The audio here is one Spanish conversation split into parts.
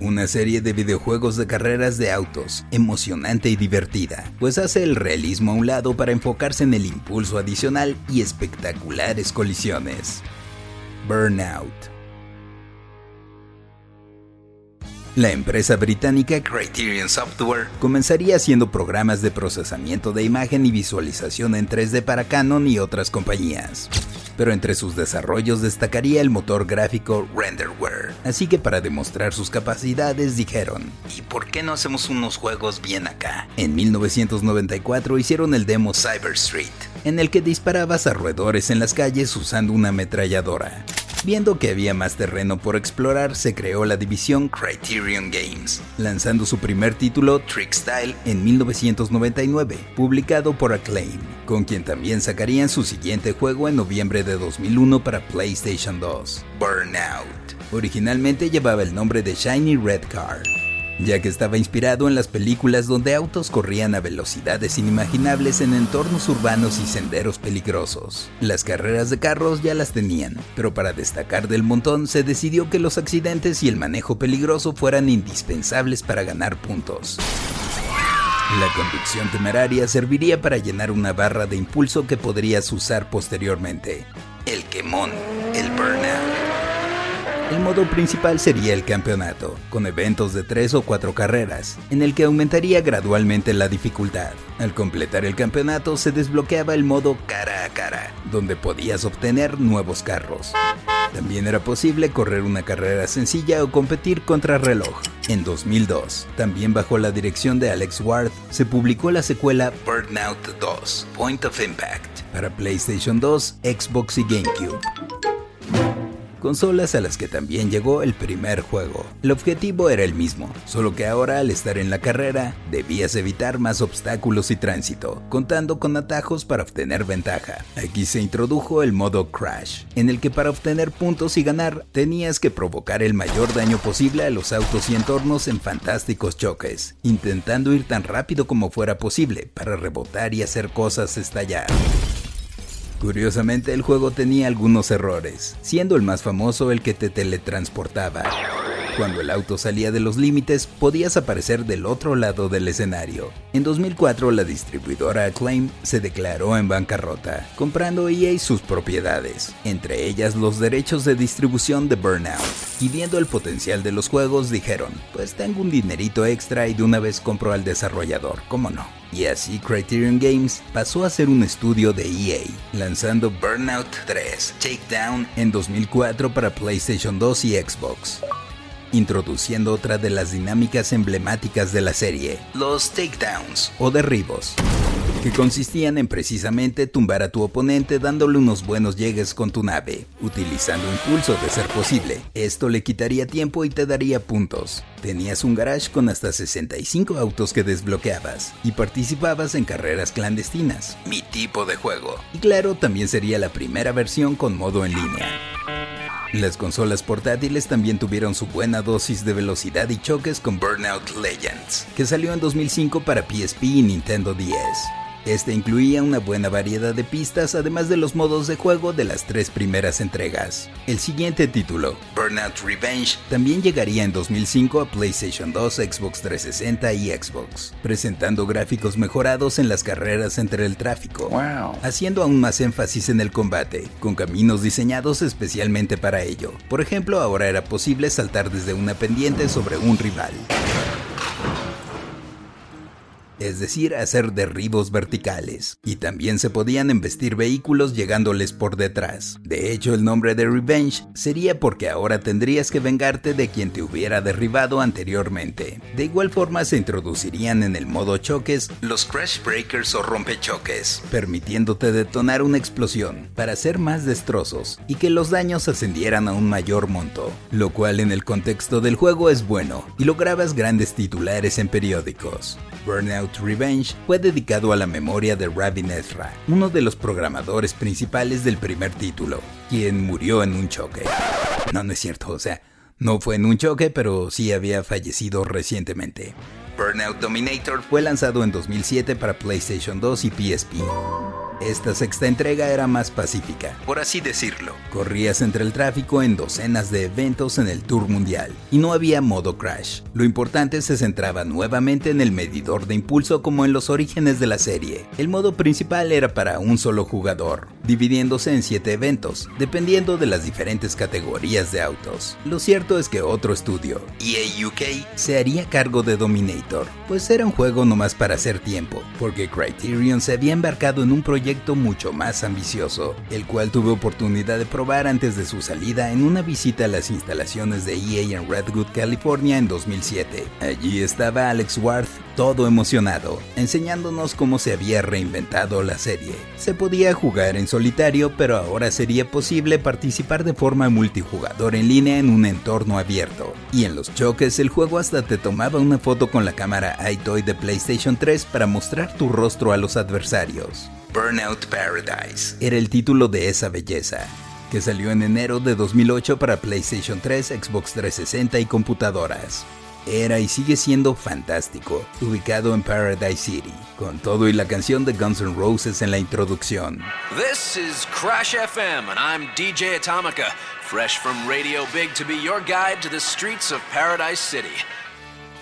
Una serie de videojuegos de carreras de autos, emocionante y divertida, pues hace el realismo a un lado para enfocarse en el impulso adicional y espectaculares colisiones. Burnout La empresa británica Criterion Software comenzaría haciendo programas de procesamiento de imagen y visualización en 3D para Canon y otras compañías. Pero entre sus desarrollos destacaría el motor gráfico Renderware. Así que para demostrar sus capacidades dijeron, ¿y por qué no hacemos unos juegos bien acá? En 1994 hicieron el demo Cyber Street, en el que disparabas a roedores en las calles usando una ametralladora. Viendo que había más terreno por explorar, se creó la división Criterion Games, lanzando su primer título, Trick Style, en 1999, publicado por Acclaim, con quien también sacarían su siguiente juego en noviembre de 2001 para PlayStation 2, Burnout. Originalmente llevaba el nombre de Shiny Red Car, ya que estaba inspirado en las películas donde autos corrían a velocidades inimaginables en entornos urbanos y senderos peligrosos. Las carreras de carros ya las tenían, pero para destacar del montón se decidió que los accidentes y el manejo peligroso fueran indispensables para ganar puntos. La conducción temeraria serviría para llenar una barra de impulso que podrías usar posteriormente. El quemón, el burnout. El modo principal sería el campeonato, con eventos de tres o cuatro carreras, en el que aumentaría gradualmente la dificultad. Al completar el campeonato se desbloqueaba el modo cara a cara, donde podías obtener nuevos carros. También era posible correr una carrera sencilla o competir contra reloj. En 2002, también bajo la dirección de Alex Ward, se publicó la secuela Burnout 2, Point of Impact, para PlayStation 2, Xbox y GameCube consolas a las que también llegó el primer juego. El objetivo era el mismo, solo que ahora al estar en la carrera debías evitar más obstáculos y tránsito, contando con atajos para obtener ventaja. Aquí se introdujo el modo Crash, en el que para obtener puntos y ganar tenías que provocar el mayor daño posible a los autos y entornos en fantásticos choques, intentando ir tan rápido como fuera posible para rebotar y hacer cosas estallar. Curiosamente el juego tenía algunos errores, siendo el más famoso el que te teletransportaba. Cuando el auto salía de los límites, podías aparecer del otro lado del escenario. En 2004, la distribuidora Acclaim se declaró en bancarrota, comprando EA sus propiedades, entre ellas los derechos de distribución de Burnout. Y viendo el potencial de los juegos, dijeron, pues tengo un dinerito extra y de una vez compro al desarrollador, ¿cómo no? Y así Criterion Games pasó a ser un estudio de EA, lanzando Burnout 3 Takedown en 2004 para PlayStation 2 y Xbox introduciendo otra de las dinámicas emblemáticas de la serie, los takedowns o derribos, que consistían en precisamente tumbar a tu oponente dándole unos buenos llegues con tu nave, utilizando impulso de ser posible. Esto le quitaría tiempo y te daría puntos. Tenías un garage con hasta 65 autos que desbloqueabas y participabas en carreras clandestinas, mi tipo de juego. Y claro, también sería la primera versión con modo en línea. Las consolas portátiles también tuvieron su buena dosis de velocidad y choques con Burnout Legends, que salió en 2005 para PSP y Nintendo DS. Este incluía una buena variedad de pistas además de los modos de juego de las tres primeras entregas. El siguiente título, Burnout Revenge, también llegaría en 2005 a PlayStation 2, Xbox 360 y Xbox, presentando gráficos mejorados en las carreras entre el tráfico, haciendo aún más énfasis en el combate, con caminos diseñados especialmente para ello. Por ejemplo, ahora era posible saltar desde una pendiente sobre un rival es decir, hacer derribos verticales, y también se podían embestir vehículos llegándoles por detrás. De hecho, el nombre de Revenge sería porque ahora tendrías que vengarte de quien te hubiera derribado anteriormente. De igual forma se introducirían en el modo choques los Crash Breakers o rompechoques, permitiéndote detonar una explosión para hacer más destrozos y que los daños ascendieran a un mayor monto, lo cual en el contexto del juego es bueno y lograbas grandes titulares en periódicos. Burnout Revenge fue dedicado a la memoria de Rabin Ezra, uno de los programadores principales del primer título, quien murió en un choque. No, no es cierto, o sea, no fue en un choque, pero sí había fallecido recientemente. Burnout Dominator fue lanzado en 2007 para PlayStation 2 y PSP. Esta sexta entrega era más pacífica, por así decirlo. Corrías entre el tráfico en docenas de eventos en el Tour Mundial y no había modo crash. Lo importante se centraba nuevamente en el medidor de impulso como en los orígenes de la serie. El modo principal era para un solo jugador, dividiéndose en 7 eventos, dependiendo de las diferentes categorías de autos. Lo cierto es que otro estudio, EA UK, se haría cargo de Dominator, pues era un juego nomás para hacer tiempo, porque Criterion se había embarcado en un proyecto mucho más ambicioso, el cual tuve oportunidad de probar antes de su salida en una visita a las instalaciones de EA en Redwood, California en 2007. Allí estaba Alex Worth todo emocionado, enseñándonos cómo se había reinventado la serie. Se podía jugar en solitario, pero ahora sería posible participar de forma multijugador en línea en un entorno abierto. Y en los choques el juego hasta te tomaba una foto con la cámara iToy de PlayStation 3 para mostrar tu rostro a los adversarios. Burnout Paradise era el título de esa belleza, que salió en enero de 2008 para PlayStation 3, Xbox 360 y computadoras. Era y sigue siendo fantástico, ubicado en Paradise City, con todo y la canción de Guns N' Roses en la introducción. This is Crash FM and I'm DJ Atomica, fresh from Radio Big to be your guide to the streets of Paradise City.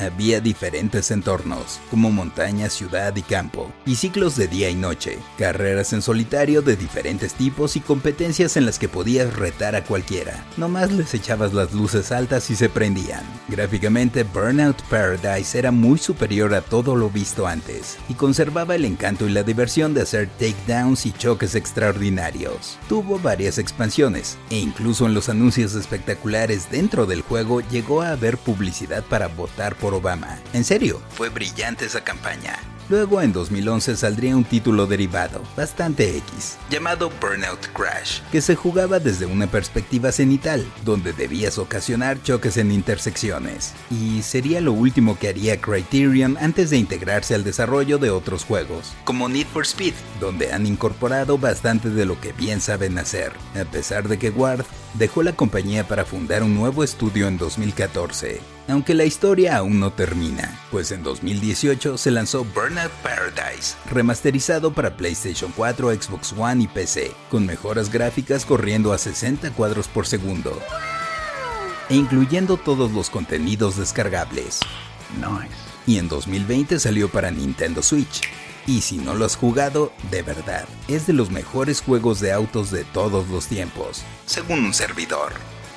Había diferentes entornos, como montaña, ciudad y campo, y ciclos de día y noche, carreras en solitario de diferentes tipos y competencias en las que podías retar a cualquiera. Nomás les echabas las luces altas y se prendían. Gráficamente, Burnout Paradise era muy superior a todo lo visto antes, y conservaba el encanto y la diversión de hacer takedowns y choques extraordinarios. Tuvo varias expansiones, e incluso en los anuncios espectaculares dentro del juego llegó a haber publicidad para votar por Obama. En serio, fue brillante esa campaña. Luego en 2011 saldría un título derivado, bastante X, llamado Burnout Crash, que se jugaba desde una perspectiva cenital, donde debías ocasionar choques en intersecciones. Y sería lo último que haría Criterion antes de integrarse al desarrollo de otros juegos, como Need for Speed, donde han incorporado bastante de lo que bien saben hacer, a pesar de que Ward dejó la compañía para fundar un nuevo estudio en 2014 aunque la historia aún no termina, pues en 2018 se lanzó Burnout Paradise, remasterizado para PlayStation 4, Xbox One y PC, con mejoras gráficas corriendo a 60 cuadros por segundo, e incluyendo todos los contenidos descargables. Y en 2020 salió para Nintendo Switch. Y si no lo has jugado, de verdad, es de los mejores juegos de autos de todos los tiempos, según un servidor.